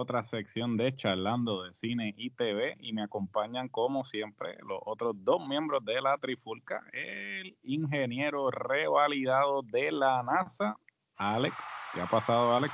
otra sección de Charlando de Cine y TV y me acompañan como siempre los otros dos miembros de la Trifulca, el ingeniero revalidado de la NASA, Alex. ¿Qué ha pasado, Alex?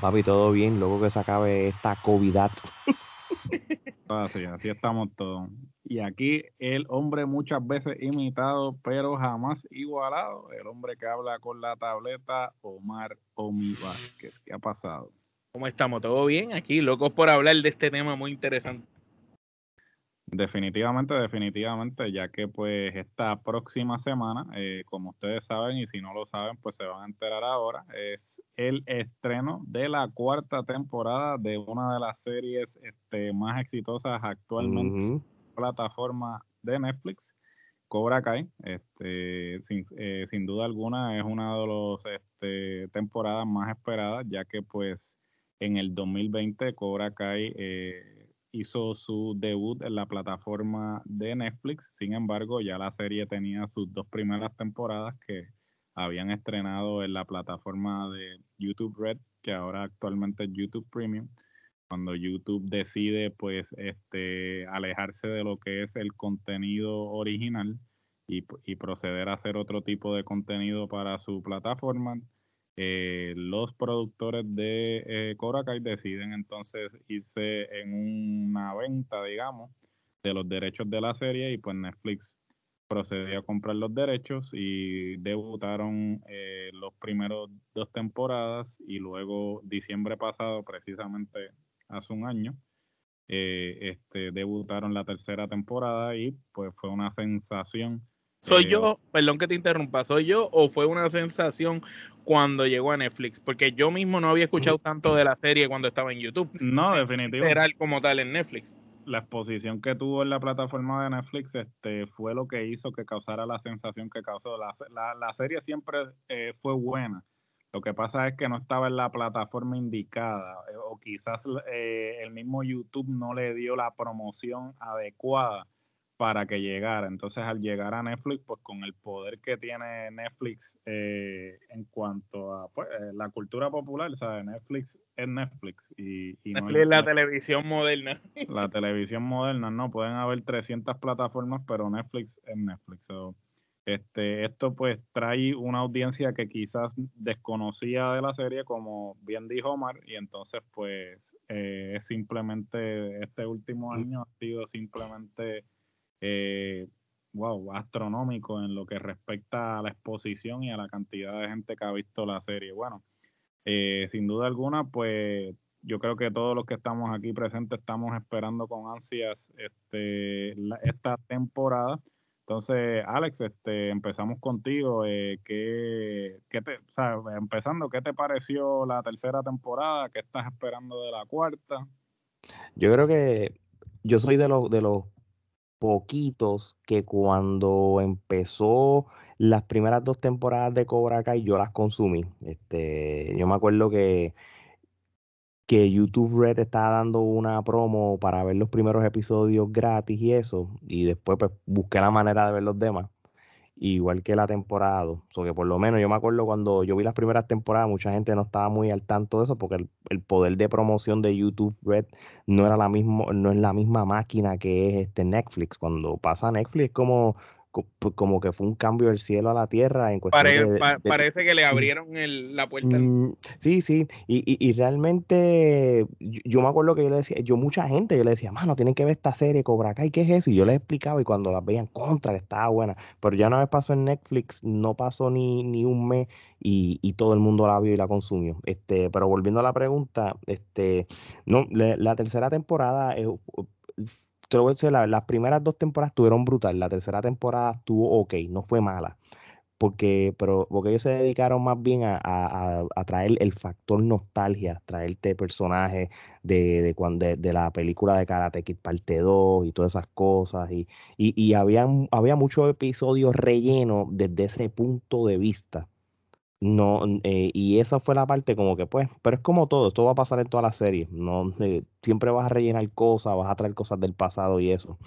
Papi, todo bien, luego que se acabe esta COVID. así, así estamos todos. Y aquí el hombre muchas veces imitado, pero jamás igualado, el hombre que habla con la tableta, Omar Omi Vázquez. ¿Qué ha pasado? ¿Cómo estamos? ¿Todo bien? Aquí, locos por hablar de este tema muy interesante. Definitivamente, definitivamente, ya que pues esta próxima semana, eh, como ustedes saben y si no lo saben, pues se van a enterar ahora, es el estreno de la cuarta temporada de una de las series este, más exitosas actualmente en la plataforma de Netflix, Cobra Kai. Este, sin, eh, sin duda alguna es una de las este, temporadas más esperadas, ya que pues en el 2020 Cobra Kai... Eh, hizo su debut en la plataforma de Netflix. Sin embargo, ya la serie tenía sus dos primeras temporadas que habían estrenado en la plataforma de YouTube Red, que ahora actualmente es YouTube Premium. Cuando YouTube decide pues este alejarse de lo que es el contenido original y, y proceder a hacer otro tipo de contenido para su plataforma, eh, los productores de eh, deciden entonces irse en una venta, digamos, de los derechos de la serie y pues Netflix procedió a comprar los derechos y debutaron eh, los primeros dos temporadas y luego diciembre pasado, precisamente hace un año, eh, este, debutaron la tercera temporada y pues fue una sensación ¿Soy yo, perdón que te interrumpa, soy yo o fue una sensación cuando llegó a Netflix? Porque yo mismo no había escuchado tanto de la serie cuando estaba en YouTube. No, definitivamente. Era como tal en Netflix. La exposición que tuvo en la plataforma de Netflix este, fue lo que hizo que causara la sensación que causó. La, la, serie siempre eh, fue buena. Lo que pasa es que no estaba en la plataforma indicada eh, o quizás eh, el mismo YouTube no le dio la promoción adecuada para que llegara. Entonces, al llegar a Netflix, pues con el poder que tiene Netflix eh, en cuanto a pues, eh, la cultura popular, ¿sabes? Netflix es Netflix. Y, Netflix es la televisión moderna. La televisión moderna, no, pueden haber 300 plataformas, pero Netflix es Netflix. este, esto pues trae una audiencia que quizás desconocía de la serie, como bien dijo Omar, y entonces pues eh, simplemente, este último año ha sido simplemente eh, wow, astronómico en lo que respecta a la exposición y a la cantidad de gente que ha visto la serie. Bueno, eh, sin duda alguna, pues yo creo que todos los que estamos aquí presentes estamos esperando con ansias este, esta temporada. Entonces, Alex, este, empezamos contigo. Eh, ¿qué, qué te, empezando, ¿qué te pareció la tercera temporada? ¿Qué estás esperando de la cuarta? Yo creo que yo soy de los, de los poquitos que cuando empezó las primeras dos temporadas de Cobra Kai yo las consumí. Este, yo me acuerdo que, que YouTube Red estaba dando una promo para ver los primeros episodios gratis y eso, y después pues busqué la manera de ver los demás igual que la temporada. O sea, que por lo menos yo me acuerdo cuando yo vi las primeras temporadas, mucha gente no estaba muy al tanto de eso porque el, poder de promoción de YouTube Red no era la mismo, no es la misma máquina que es este Netflix. Cuando pasa Netflix como como que fue un cambio del cielo a la tierra. En parece que le abrieron la puerta. Mm, sí, sí, y, y, realmente yo, me acuerdo que yo le decía, yo mucha gente, yo le decía, mano, tienen que ver esta serie Cobra Kai, ¿qué es eso? Y yo les explicaba y cuando las veían contra, que estaba buena, pero ya una vez pasó en Netflix, no pasó ni, ni un mes y, y, todo el mundo la vio y la consumió. Este, pero volviendo a la pregunta, este, no, la tercera temporada es te lo voy a decir, las primeras dos temporadas estuvieron brutal, la tercera temporada estuvo ok, no fue mala, porque, pero, porque ellos se dedicaron más bien a, a, traer el factor nostalgia, traerte personajes de, de, de, la película de Karate Kid parte 2 y todas esas cosas, y, y, y había, había muchos episodios rellenos desde ese punto de vista no, eh, y esa fue la parte como que pues, pero es como todo, esto va a pasar en toda la serie, no, eh, siempre vas a rellenar cosas, vas a traer cosas del pasado y eso.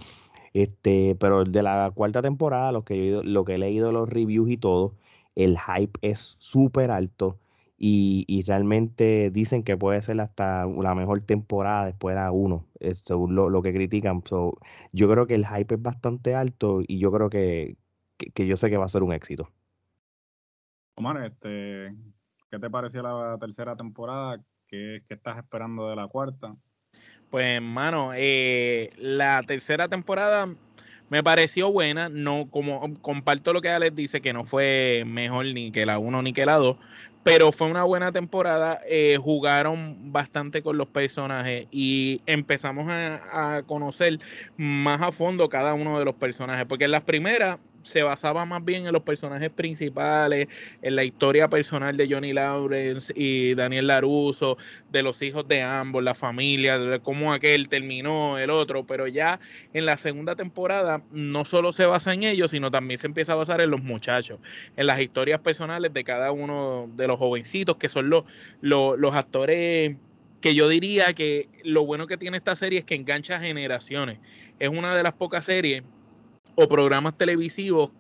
Este, pero de la cuarta temporada, lo que, lo que he leído los reviews y todo, el hype es súper alto y, realmente dicen que puede ser hasta la mejor temporada después de la 1, según lo, que critican. yo creo que el hype es bastante alto y yo creo que, que, yo sé que va a ser un éxito. Omar, este, ¿qué te pareció la tercera temporada? ¿Qué, estás esperando de la cuarta? Pues, hermano, eh, la tercera temporada me pareció buena. No, como comparto lo que Alex dice, que no fue mejor ni que la 1 ni que la 2, pero fue una buena temporada. Eh, jugaron bastante con los personajes y empezamos a, a, conocer más a fondo cada uno de los personajes. Porque en las primeras se basaba más bien en los personajes principales, en la historia personal de Johnny Lawrence y Daniel Laruso, de los hijos de ambos, la familia, de cómo aquel terminó, el otro, pero ya en la segunda temporada no solo se basa en ellos, sino también se empieza a basar en los muchachos, en las historias personales de cada uno de los jovencitos, que son los, los, los actores que yo diría que lo bueno que tiene esta serie es que engancha generaciones. Es una de las pocas series o programas televisivos.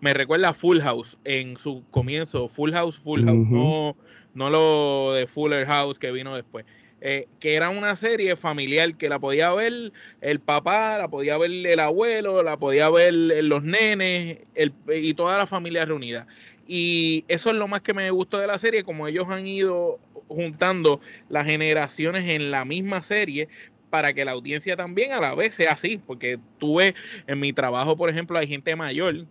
Me recuerda a Full House en su comienzo, Full House, Full House, no, no lo de Fuller House que vino después. Eh, que era una serie familiar que la podía ver el papá, la podía ver el abuelo, la podía ver los nenes el, y toda la familia reunida. Y eso es lo más que me gustó de la serie, como ellos han ido juntando las generaciones en la misma serie, para que la audiencia también a la vez sea así, porque tuve en mi trabajo, por ejemplo, hay gente mayor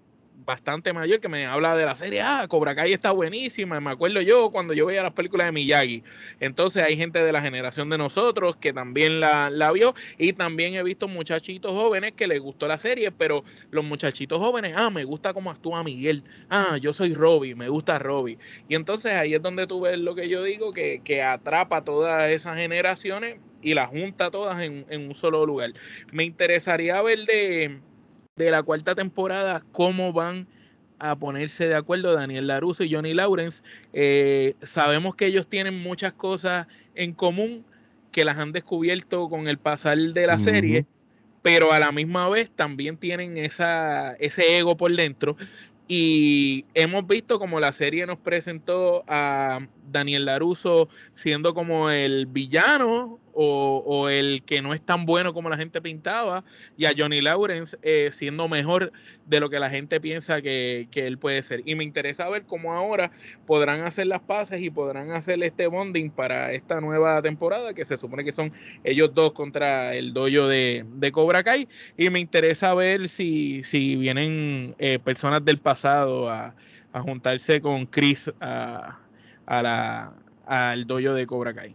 bastante mayor que me habla de la serie, ah, Cobra Kai está buenísima, me acuerdo yo cuando yo veía las películas de Miyagi. Entonces hay gente de la generación de nosotros que también la, la vio y también he visto muchachitos jóvenes que les gustó la serie, pero los muchachitos jóvenes, ah, me gusta cómo actúa Miguel, ah, yo soy Robbie, me gusta Robbie. Y entonces ahí es donde tú ves lo que yo digo, que, que atrapa todas esas generaciones y las junta todas en, en un solo lugar. Me interesaría ver de de la cuarta temporada, cómo van a ponerse de acuerdo Daniel Laruso y Johnny Lawrence. Eh, sabemos que ellos tienen muchas cosas en común que las han descubierto con el pasar de la serie, pero a la misma vez también tienen esa, ese ego por dentro. Y hemos visto como la serie nos presentó a Daniel Laruso siendo como el villano o, el que no es tan bueno como la gente pintaba, y a Johnny Lawrence eh, siendo mejor de lo que la gente piensa que, él puede ser. Y me interesa ver cómo ahora podrán hacer las paces y podrán hacer este bonding para esta nueva temporada, que se supone que son ellos dos contra el dojo de, Cobra Kai. Y me interesa ver si, si vienen eh, personas del pasado a, a juntarse con Chris a a la, al dojo de Cobra Kai.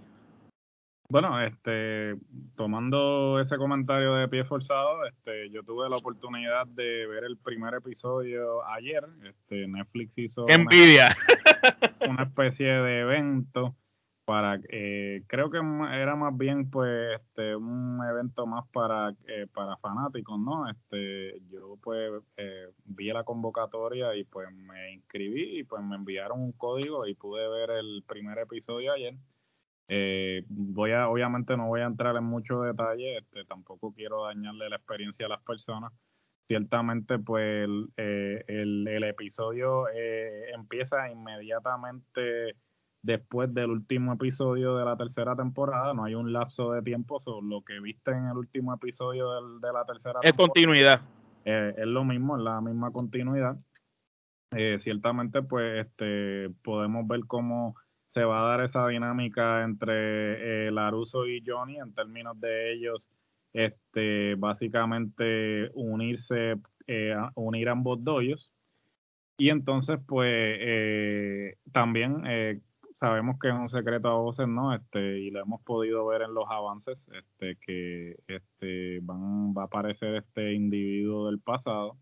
Bueno, este, tomando ese comentario de pie forzado, este, yo tuve la oportunidad de ver el primer episodio ayer. Este, Netflix hizo envidia una especie de evento para eh, creo que era más bien pues este un evento más para eh, para fanáticos no este yo pues eh, vi la convocatoria y pues me inscribí y pues me enviaron un código y pude ver el primer episodio ayer voy a obviamente no voy a entrar en mucho detalle este tampoco quiero dañarle la experiencia a las personas ciertamente pues el, el, el episodio empieza inmediatamente después del último episodio de la tercera temporada. No hay un lapso de tiempo. sobre lo que viste en el último episodio de la tercera es continuidad. Eh, es lo mismo, es la misma continuidad. Eh, ciertamente, pues este, podemos ver cómo se va a dar esa dinámica entre eh, Laruso y Johnny en términos de ellos, este, básicamente unirse, unir ambos doyos. Y entonces, pues también sabemos que es un secreto a voces, ¿no? Este, y lo hemos podido ver en los avances, este, que este, van, va a aparecer este individuo del pasado,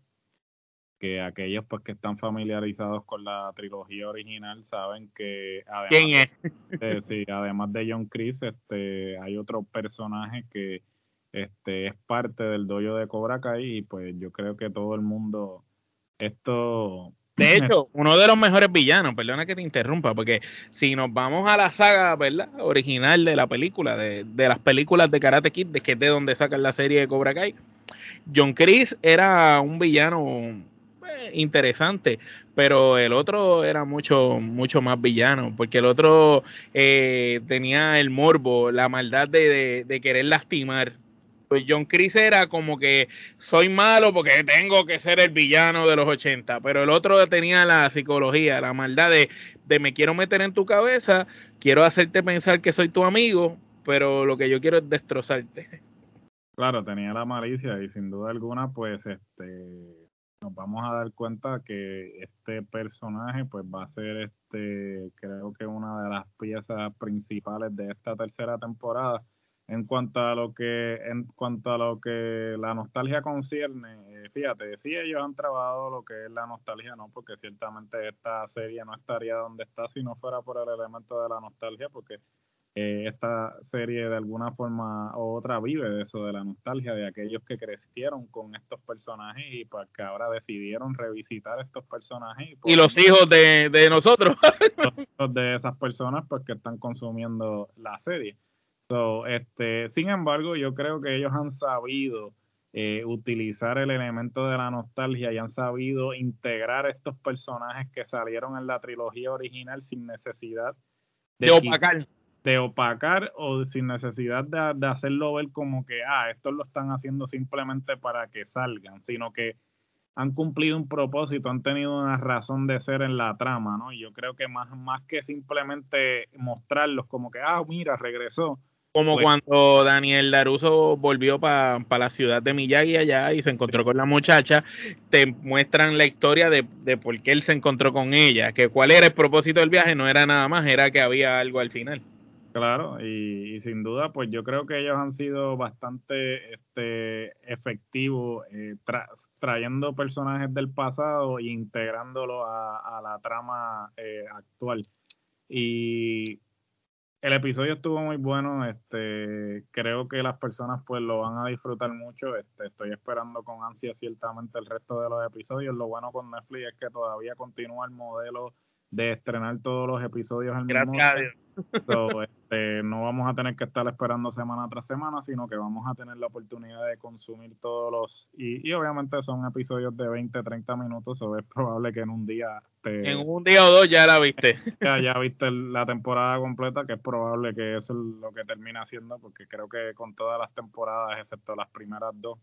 que aquellos pues que están familiarizados con la trilogía original saben que además, ¿Quién es? De, sí, además de John Chris, este, hay otro personaje que este, es parte del dojo de Cobra Kai y pues yo creo que todo el mundo esto de hecho, uno de los mejores villanos, perdona que te interrumpa, porque si nos vamos a la saga, ¿verdad? Original de la película, de, las películas de Karate Kid, de que es de donde sacan la serie de Cobra Kai, John Chris era un villano pues, interesante, pero el otro era mucho, mucho más villano, porque el otro eh, tenía el morbo, la maldad de, de, querer lastimar. Pues John Chris era como que soy malo porque tengo que ser el villano de los 80, pero el otro tenía la psicología, la maldad de, de me quiero meter en tu cabeza, quiero hacerte pensar que soy tu amigo, pero lo que yo quiero es destrozarte. Claro, tenía la malicia y sin duda alguna, pues este nos vamos a dar cuenta que este personaje pues va a ser este creo que una de las piezas principales de esta tercera temporada. En cuanto a lo que en cuanto a lo que la nostalgia concierne eh, fíjate sí ellos han trabajado lo que es la nostalgia no porque ciertamente esta serie no estaría donde está si no fuera por el elemento de la nostalgia porque eh, esta serie de alguna forma u otra vive de eso, de la nostalgia de aquellos que crecieron con estos personajes y pues que ahora decidieron revisitar estos personajes. Y, los hijos de, de nosotros. los de esas personas pues que están consumiendo la serie. So, este, sin embargo, yo creo que ellos han sabido eh, utilizar el elemento de la nostalgia y han sabido integrar estos personajes que salieron en la trilogía original sin necesidad de, de opacar de opacar o sin necesidad de, hacerlo ver como que, ah, estos lo están haciendo simplemente para que salgan, sino que han cumplido un propósito, han tenido una razón de ser en la trama, ¿no? Y yo creo que más, más que simplemente mostrarlos como que, ah, mira, regresó. Como pues cuando Daniel Daruso volvió para la ciudad de Miyagi allá y se encontró con la muchacha, te muestran la historia de, de por qué él se encontró con ella, que cuál era el propósito del viaje, no era nada más, era que había algo al final. Claro, y, sin duda, pues yo creo que ellos han sido bastante este, efectivos eh, trayendo personajes del pasado e integrándolo a, la trama eh, actual. Y el episodio estuvo muy bueno, este, creo que las personas pues lo van a disfrutar mucho, este, estoy esperando con ansia ciertamente el resto de los episodios. Lo bueno con Netflix es que todavía continúa el modelo de estrenar todos los episodios al mismo tiempo. este, no vamos a tener que estar esperando semana tras semana, sino que vamos a tener la oportunidad de consumir todos los... Y, y obviamente son episodios de 20, 30 minutos, o es probable que en un día... en un día o dos ya la viste. Ya, ya viste la temporada completa, que es probable que eso es lo que termina haciendo, porque creo que con todas las temporadas, excepto las primeras dos,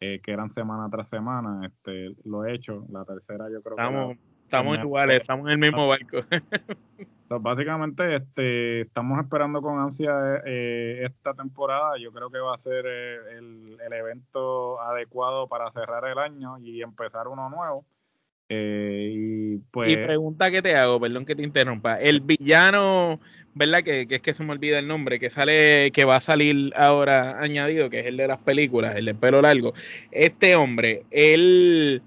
eh, que eran semana tras semana, este, lo he hecho. La tercera yo creo que... Estamos iguales, estamos en el mismo barco. básicamente, este, estamos esperando con ansia eh, esta temporada. Yo creo que va a ser eh, el, evento adecuado para cerrar el año y empezar uno nuevo. Eh, y pues. Y pregunta que te hago, perdón que te interrumpa. El villano, ¿verdad? Que, que, es que se me olvida el nombre, que sale, que va a salir ahora añadido, que es el de las películas, el de pelo largo. Este hombre, él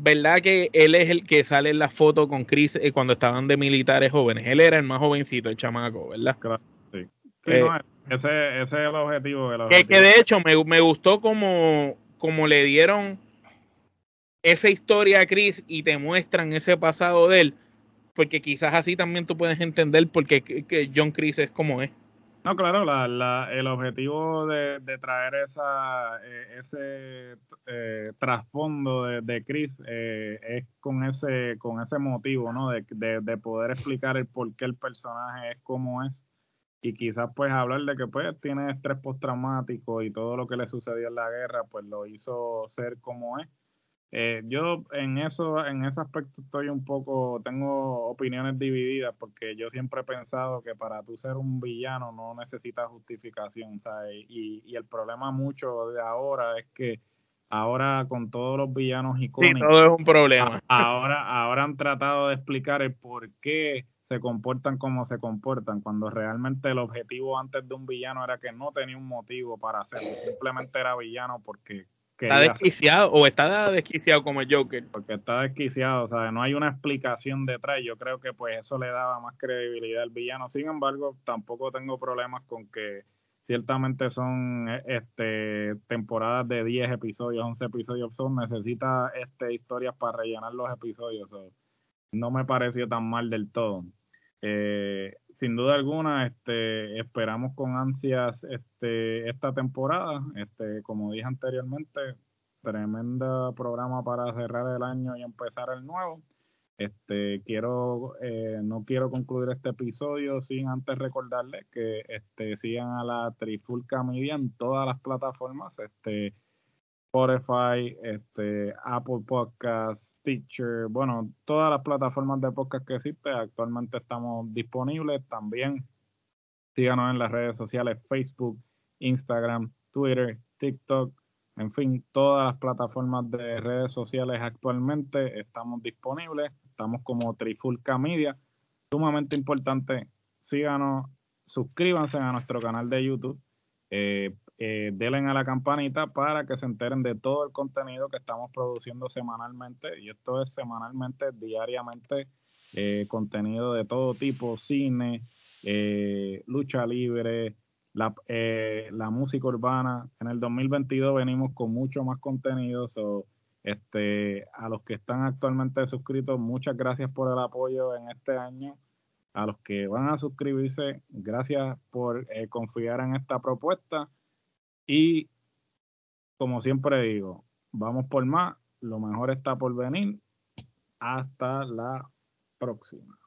¿verdad que él es el que sale en la foto con Chris eh, cuando estaban de militares jóvenes? Él era el más jovencito, el chamaco, ¿verdad? Claro, sí. Eh, ese, es el objetivo. Que, de hecho me, me gustó como, como le dieron esa historia a Chris y te muestran ese pasado de él, porque quizás así también tú puedes entender por qué John Chris es como es. No, claro, la, el objetivo de, traer esa, eh, ese eh, trasfondo de, de Chris eh, es con ese, con ese motivo, ¿no? De, de, poder explicar el por qué el personaje es como es y quizás pues hablar de que pues tiene estrés postraumático y todo lo que le sucedió en la guerra pues lo hizo ser como es eh, yo en eso, en ese aspecto estoy un poco, tengo opiniones divididas porque yo siempre he pensado que para tú ser un villano no necesitas justificación, ¿sabes? Y, y el problema mucho de ahora es que ahora con todos los villanos icónicos, sí, todo es un problema. ahora, ahora han tratado de explicar el por qué se comportan como se comportan, cuando realmente el objetivo antes de un villano era que no tenía un motivo para hacerlo, simplemente era villano porque ¿Está desquiciado o está desquiciado como el Joker? Porque está desquiciado, o sea, no hay una explicación detrás. Yo creo que pues eso le daba más credibilidad al villano. Sin embargo, tampoco tengo problemas con que ciertamente son e, este temporadas de 10 episodios, 11 episodios son, necesita este historias para rellenar los episodios. no me pareció tan mal del todo. Eh, sin duda alguna, este, esperamos con ansias este, esta temporada. Este, como dije anteriormente, tremendo programa para cerrar el año y empezar el nuevo. Este, quiero, eh, no quiero concluir este episodio sin antes recordarles que este, sigan a la Trifulca Media en todas las plataformas, este, Spotify, este, Apple Podcasts, Teacher, bueno, todas las plataformas de podcast que existen, actualmente estamos disponibles. También síganos en las redes sociales, Facebook, Instagram, Twitter, TikTok, en fin, todas las plataformas de redes sociales actualmente estamos disponibles. Estamos como Trifulca Media. Sumamente importante, síganos, suscríbanse a nuestro canal de YouTube. Eh, eh, denle a la campanita para que se enteren de todo el contenido que estamos produciendo semanalmente. Y esto es semanalmente, diariamente, eh, contenido de todo tipo, cine, eh, lucha libre, la, la, música urbana. En el 2022 venimos con mucho más contenido. este, a los que están actualmente suscritos, muchas gracias por el apoyo en este año. A los que van a suscribirse, gracias por eh, confiar en esta propuesta. Y como siempre digo, vamos por más. Lo mejor está por venir. Hasta la próxima.